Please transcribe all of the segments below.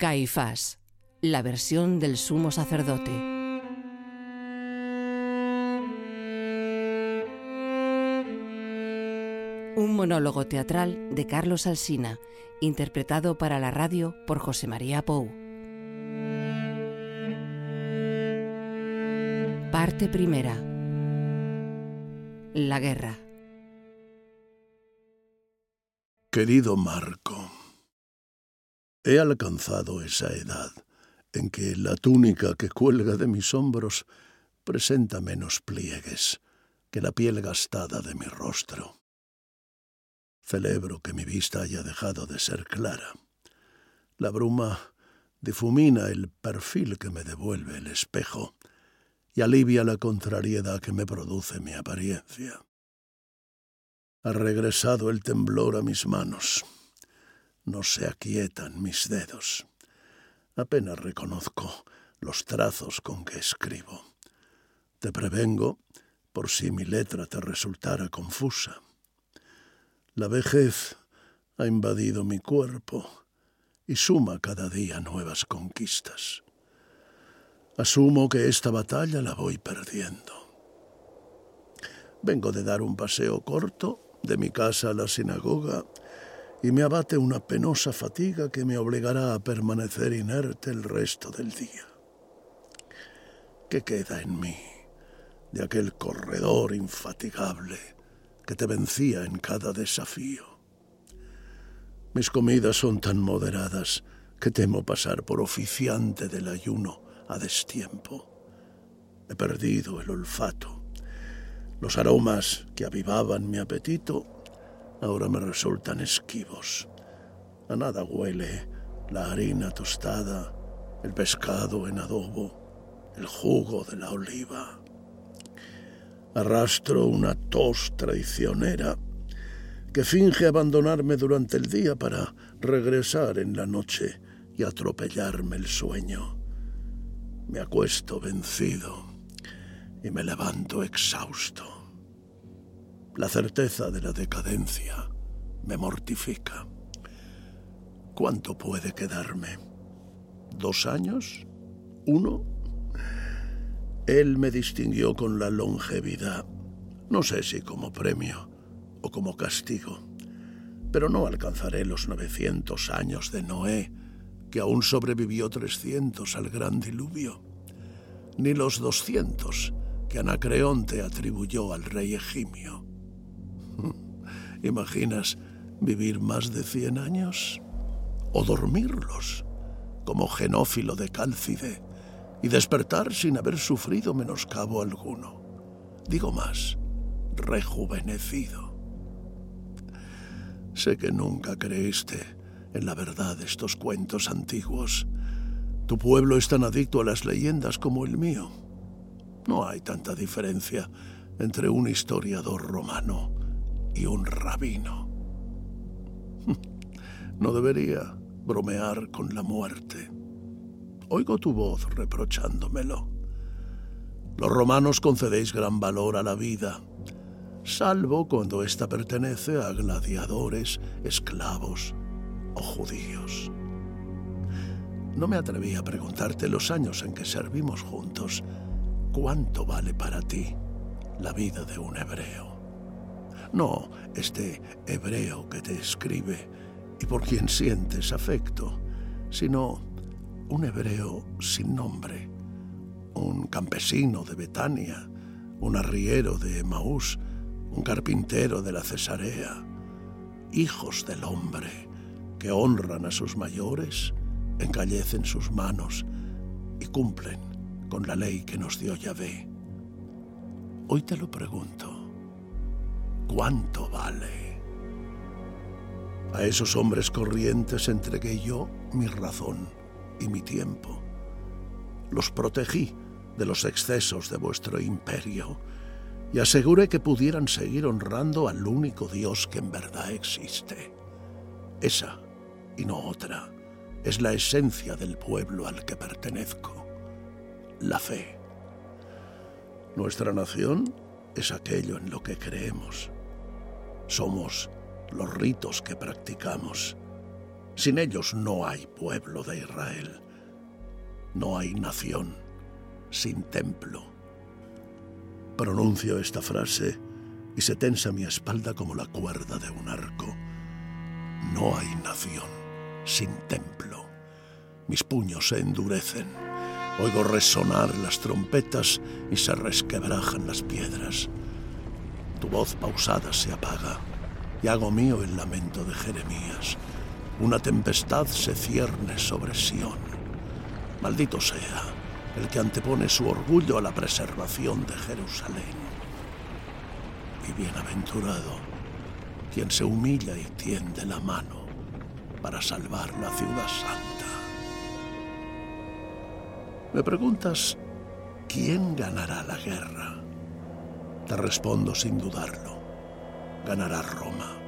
Caifás, la versión del sumo sacerdote. Un monólogo teatral de Carlos Alsina, interpretado para la radio por José María Pou. Parte primera. La guerra. Querido Marco, He alcanzado esa edad en que la túnica que cuelga de mis hombros presenta menos pliegues que la piel gastada de mi rostro. Celebro que mi vista haya dejado de ser clara. La bruma difumina el perfil que me devuelve el espejo y alivia la contrariedad que me produce mi apariencia. Ha regresado el temblor a mis manos no se aquietan mis dedos. Apenas reconozco los trazos con que escribo. Te prevengo por si mi letra te resultara confusa. La vejez ha invadido mi cuerpo y suma cada día nuevas conquistas. Asumo que esta batalla la voy perdiendo. Vengo de dar un paseo corto de mi casa a la sinagoga y me abate una penosa fatiga que me obligará a permanecer inerte el resto del día. ¿Qué queda en mí de aquel corredor infatigable que te vencía en cada desafío? Mis comidas son tan moderadas que temo pasar por oficiante del ayuno a destiempo. He perdido el olfato. Los aromas que avivaban mi apetito ahora me resultan esquivos. A nada huele la harina tostada, el pescado en adobo, el jugo de la oliva. Arrastro una tos traicionera que finge abandonarme durante el día para regresar en la noche y atropellarme el sueño. Me acuesto vencido y me levanto exhausto. La certeza de la decadencia me mortifica. ¿Cuánto puede quedarme? ¿Dos años? ¿Uno? Él me distinguió con la longevidad, no sé si como premio o como castigo, pero no alcanzaré los 900 años de Noé, que aún sobrevivió 300 al gran diluvio, ni los 200 que Anacreonte atribuyó al rey Egimio. ¿Imaginas vivir más de cien años? ¿O dormirlos, como genófilo de Cálcide, y despertar sin haber sufrido menoscabo alguno? Digo más, rejuvenecido. Sé que nunca creíste en la verdad de estos cuentos antiguos. Tu pueblo es tan adicto a las leyendas como el mío. No hay tanta diferencia entre un historiador romano y un rabino. No debería bromear con la muerte. Oigo tu voz reprochándomelo. Los romanos concedéis gran valor a la vida, salvo cuando ésta pertenece a gladiadores, esclavos o judíos. No me atreví a preguntarte los años en que servimos juntos, ¿cuánto vale para ti la vida de un hebreo? No este hebreo que te escribe y por quien sientes afecto, sino un hebreo sin nombre, un campesino de Betania, un arriero de Maús, un carpintero de la Cesarea, hijos del hombre que honran a sus mayores, encallecen sus manos y cumplen con la ley que nos dio Yahvé. Hoy te lo pregunto cuánto vale. A esos hombres corrientes entregué yo mi razón y mi tiempo. Los protegí de los excesos de vuestro imperio y aseguré que pudieran seguir honrando al único Dios que en verdad existe. Esa, y no otra, es la esencia del pueblo al que pertenezco, la fe. Nuestra nación es aquello en lo que creemos somos los ritos que practicamos. Sin ellos no hay pueblo de Israel. No hay nación sin templo. Pronuncio esta frase y se tensa mi espalda como la cuerda de un arco. No hay nación sin templo. Mis puños se endurecen. Oigo resonar las trompetas y se resquebrajan las piedras. Tu voz pausada se apaga y hago mío el lamento de Jeremías. Una tempestad se cierne sobre Sión. Maldito sea el que antepone su orgullo a la preservación de Jerusalén. Y bienaventurado quien se humilla y tiende la mano para salvar la ciudad santa. Me preguntas, ¿quién ganará la guerra? Te respondo sin dudarlo, ganará Roma.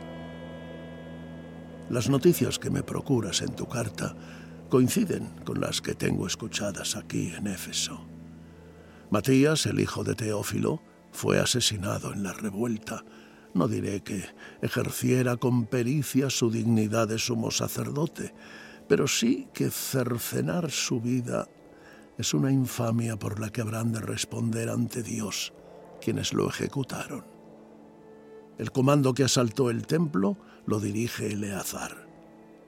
Las noticias que me procuras en tu carta coinciden con las que tengo escuchadas aquí en Éfeso. Matías, el hijo de Teófilo, fue asesinado en la revuelta. No diré que ejerciera con pericia su dignidad de sumo sacerdote, pero sí que cercenar su vida es una infamia por la que habrán de responder ante Dios quienes lo ejecutaron. El comando que asaltó el templo lo dirige Eleazar,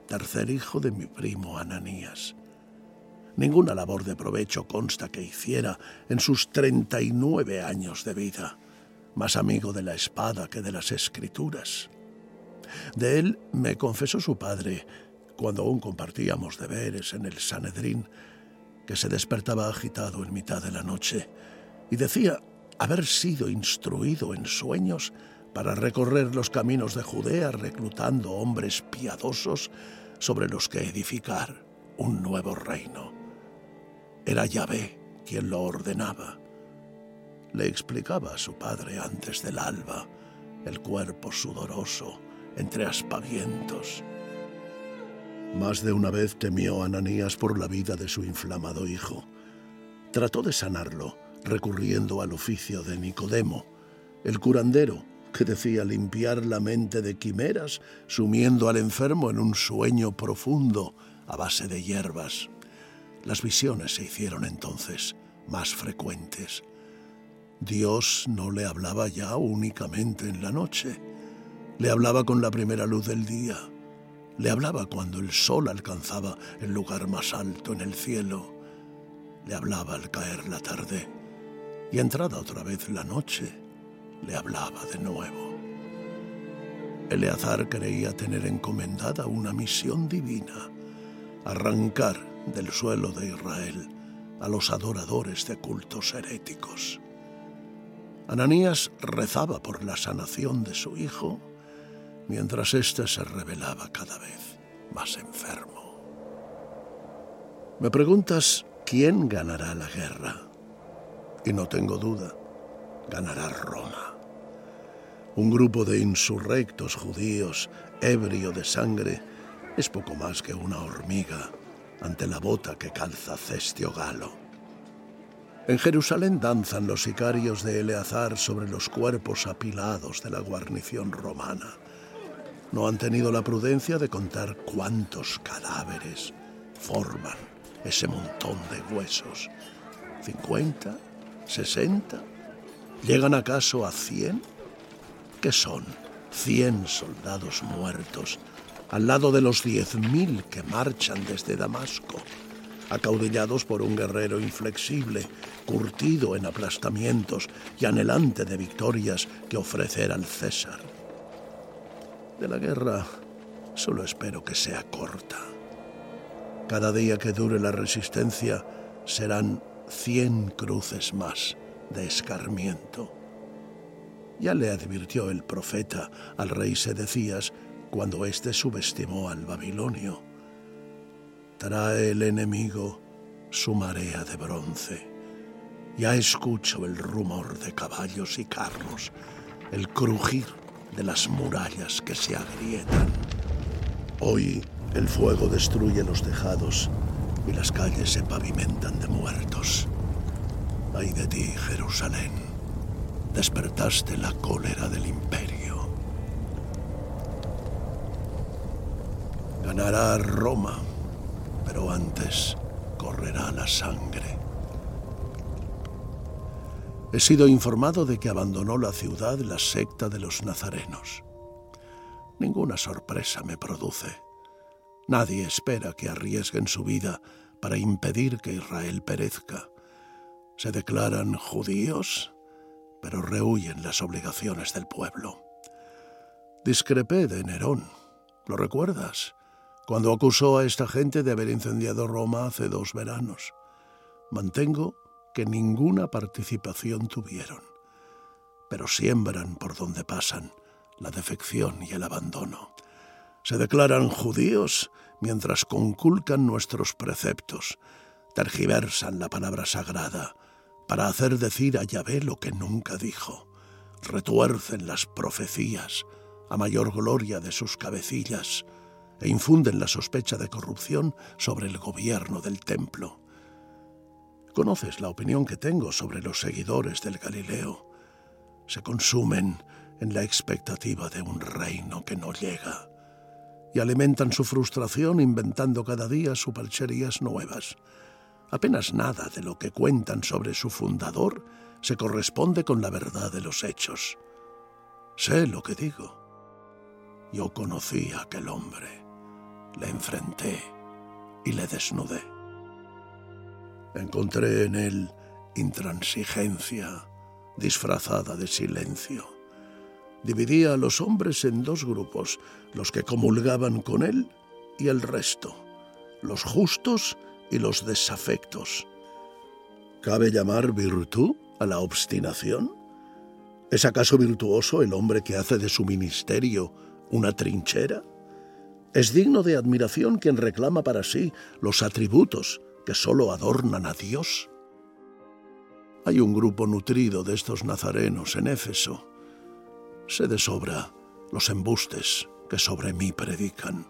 tercer hijo de mi primo Ananías. Ninguna labor de provecho consta que hiciera en sus 39 años de vida, más amigo de la espada que de las escrituras. De él me confesó su padre, cuando aún compartíamos deberes en el Sanedrín, que se despertaba agitado en mitad de la noche y decía haber sido instruido en sueños para recorrer los caminos de Judea reclutando hombres piadosos sobre los que edificar un nuevo reino. Era Yahvé quien lo ordenaba. Le explicaba a su padre antes del alba, el cuerpo sudoroso, entre aspavientos. Más de una vez temió Ananías por la vida de su inflamado hijo. Trató de sanarlo, recurriendo al oficio de Nicodemo, el curandero que decía limpiar la mente de quimeras, sumiendo al enfermo en un sueño profundo a base de hierbas. Las visiones se hicieron entonces más frecuentes. Dios no le hablaba ya únicamente en la noche, le hablaba con la primera luz del día le hablaba cuando el sol alcanzaba el lugar más alto en el cielo. Le hablaba al caer la tarde. Y entrada otra vez la noche, le hablaba de nuevo. Eleazar creía tener encomendada una misión divina, arrancar del suelo de Israel a los adoradores de cultos heréticos. Ananías rezaba por la sanación de su hijo mientras éste se revelaba cada vez más enfermo. Me preguntas quién ganará la guerra. Y no tengo duda, ganará Roma. Un grupo de insurrectos judíos, ebrio de sangre, es poco más que una hormiga ante la bota que calza Cestio Galo. En Jerusalén danzan los sicarios de Eleazar sobre los cuerpos apilados de la guarnición romana no han tenido la prudencia de contar cuántos cadáveres forman ese montón de huesos. ¿50? ¿60? ¿Llegan acaso a 100? ¿Qué son? 100 soldados muertos al lado de los 10.000 que marchan desde Damasco, acaudillados por un guerrero inflexible, curtido en aplastamientos y anhelante de victorias que ofrecer al César. De la guerra solo espero que sea corta. Cada día que dure la resistencia serán cien cruces más de escarmiento. Ya le advirtió el profeta al rey Sedecías cuando éste subestimó al babilonio. Trae el enemigo su marea de bronce. Ya escucho el rumor de caballos y carros, el crujir de las murallas que se agrietan. Hoy el fuego destruye los tejados y las calles se pavimentan de muertos. Ay de ti, Jerusalén, despertaste la cólera del imperio. Ganará Roma, pero antes correrá la sangre. He sido informado de que abandonó la ciudad la secta de los nazarenos. Ninguna sorpresa me produce. Nadie espera que arriesguen su vida para impedir que Israel perezca. Se declaran judíos, pero rehuyen las obligaciones del pueblo. Discrepé de Nerón, ¿lo recuerdas? Cuando acusó a esta gente de haber incendiado Roma hace dos veranos. Mantengo que ninguna participación tuvieron, pero siembran por donde pasan la defección y el abandono. Se declaran judíos mientras conculcan nuestros preceptos, tergiversan la palabra sagrada para hacer decir a Yahvé lo que nunca dijo, retuercen las profecías a mayor gloria de sus cabecillas e infunden la sospecha de corrupción sobre el gobierno del templo. Conoces la opinión que tengo sobre los seguidores del Galileo. Se consumen en la expectativa de un reino que no llega y alimentan su frustración inventando cada día supercherías nuevas. Apenas nada de lo que cuentan sobre su fundador se corresponde con la verdad de los hechos. Sé lo que digo. Yo conocí a aquel hombre, le enfrenté y le desnudé. Encontré en él intransigencia disfrazada de silencio dividía a los hombres en dos grupos, los que comulgaban con él y el resto, los justos y los desafectos. ¿Cabe llamar virtud a la obstinación? ¿Es acaso virtuoso el hombre que hace de su ministerio una trinchera? Es digno de admiración quien reclama para sí los atributos que sólo adornan a Dios. Hay un grupo nutrido de estos nazarenos en Éfeso Sé de sobra los embustes que sobre mí predican.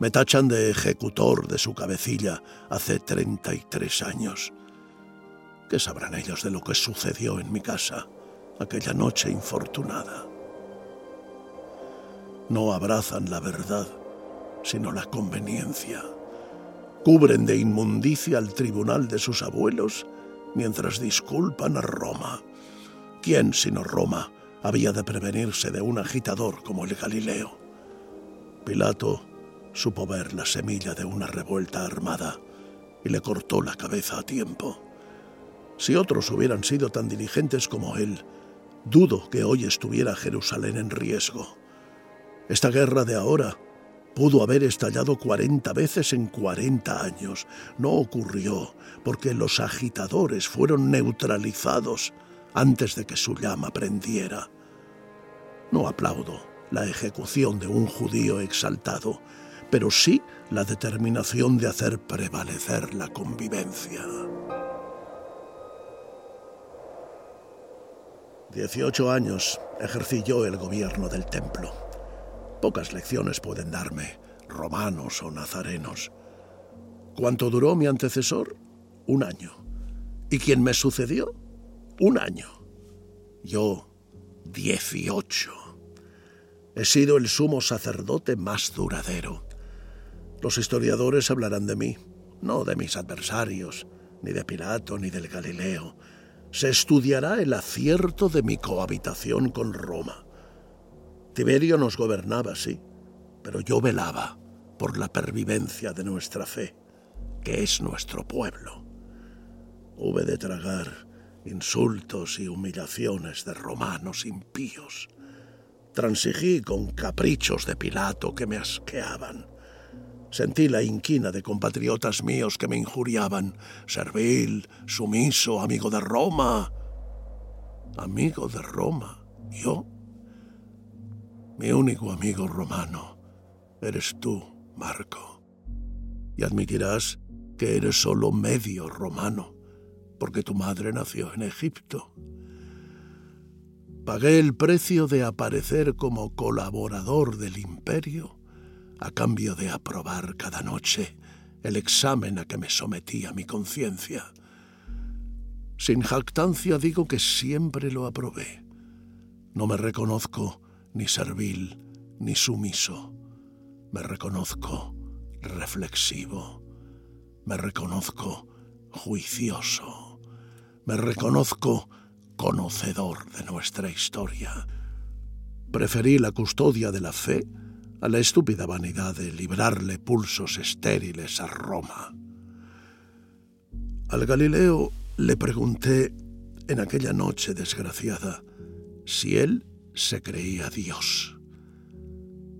Me tachan de ejecutor de su cabecilla hace 33 años. ¿Qué sabrán ellos de lo que sucedió en mi casa aquella noche infortunada? No abrazan la verdad, sino la conveniencia. Cubren de inmundicia al tribunal de sus abuelos mientras disculpan a Roma. ¿Quién sino Roma había de prevenirse de un agitador como el Galileo. Pilato supo ver la semilla de una revuelta armada y le cortó la cabeza a tiempo. Si otros hubieran sido tan diligentes como él, dudo que hoy estuviera Jerusalén en riesgo. Esta guerra de ahora pudo haber estallado cuarenta veces en cuarenta años. No ocurrió porque los agitadores fueron neutralizados antes de que su llama prendiera. No aplaudo la ejecución de un judío exaltado, pero sí la determinación de hacer prevalecer la convivencia. Dieciocho años ejercí yo el gobierno del templo. Pocas lecciones pueden darme, romanos o nazarenos. ¿Cuánto duró mi antecesor? Un año. ¿Y quién me sucedió? Un año. Yo, dieciocho. He sido el sumo sacerdote más duradero. Los historiadores hablarán de mí, no de mis adversarios, ni de Pilato, ni del Galileo. Se estudiará el acierto de mi cohabitación con Roma. Tiberio nos gobernaba, sí, pero yo velaba por la pervivencia de nuestra fe, que es nuestro pueblo. Hube de tragar insultos y humillaciones de romanos impíos. Transigí con caprichos de Pilato que me asqueaban. Sentí la inquina de compatriotas míos que me injuriaban. Servil, sumiso, amigo de Roma. Amigo de Roma. ¿Yo? Mi único amigo romano eres tú, Marco. Y admitirás que eres solo medio romano porque tu madre nació en Egipto. Pagué el precio de aparecer como colaborador del imperio a cambio de aprobar cada noche el examen a que me sometía mi conciencia. Sin jactancia digo que siempre lo aprobé. No me reconozco ni servil ni sumiso. Me reconozco reflexivo. Me reconozco juicioso. Me reconozco conocedor de nuestra historia. Preferí la custodia de la fe a la estúpida vanidad de librarle pulsos estériles a Roma. Al Galileo le pregunté en aquella noche desgraciada si él se creía Dios.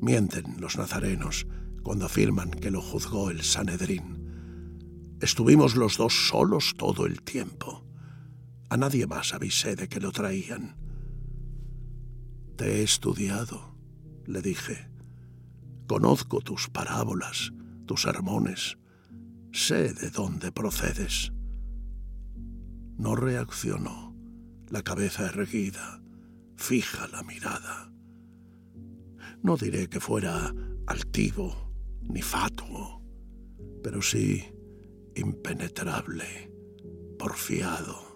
Mienten los nazarenos cuando afirman que lo juzgó el Sanedrín. Estuvimos los dos solos todo el tiempo. A nadie más avisé de que lo traían. Te he estudiado, le dije. Conozco tus parábolas, tus sermones. Sé de dónde procedes. No reaccionó, la cabeza erguida, fija la mirada. No diré que fuera altivo ni fatuo, pero sí impenetrable, porfiado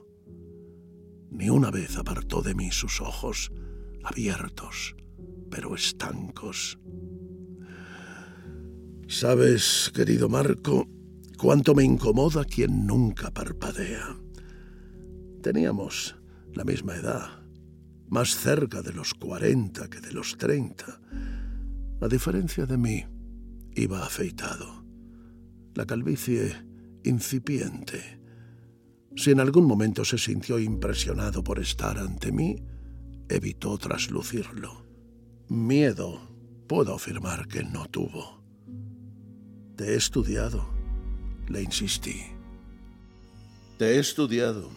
ni una vez apartó de mí sus ojos, abiertos, pero estancos. Sabes, querido Marco, cuánto me incomoda quien nunca parpadea. Teníamos la misma edad, más cerca de los cuarenta que de los treinta. A diferencia de mí, iba afeitado. La calvicie incipiente si en algún momento se sintió impresionado por estar ante mí, evitó traslucirlo. Miedo puedo afirmar que no tuvo. Te he estudiado, le insistí. Te he estudiado.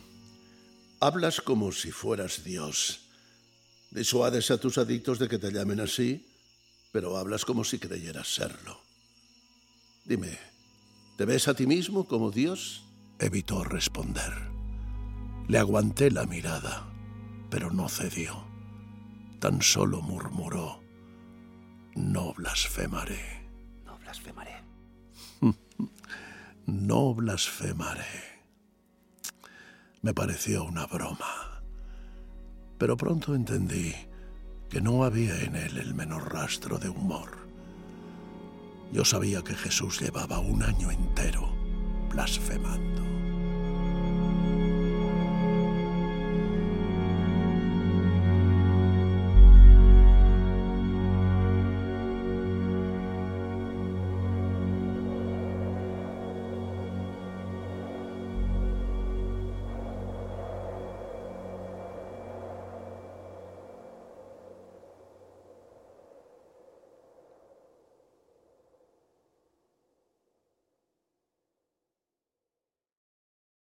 Hablas como si fueras Dios. Disuades a tus adictos de que te llamen así, pero hablas como si creyeras serlo. Dime, ¿te ves a ti mismo como Dios? Evitó responder. Le aguanté la mirada, pero no cedió. Tan solo murmuró, no blasfemaré. No blasfemaré. no blasfemaré. Me pareció una broma, pero pronto entendí que no había en él el menor rastro de humor. Yo sabía que Jesús llevaba un año entero blasfemando.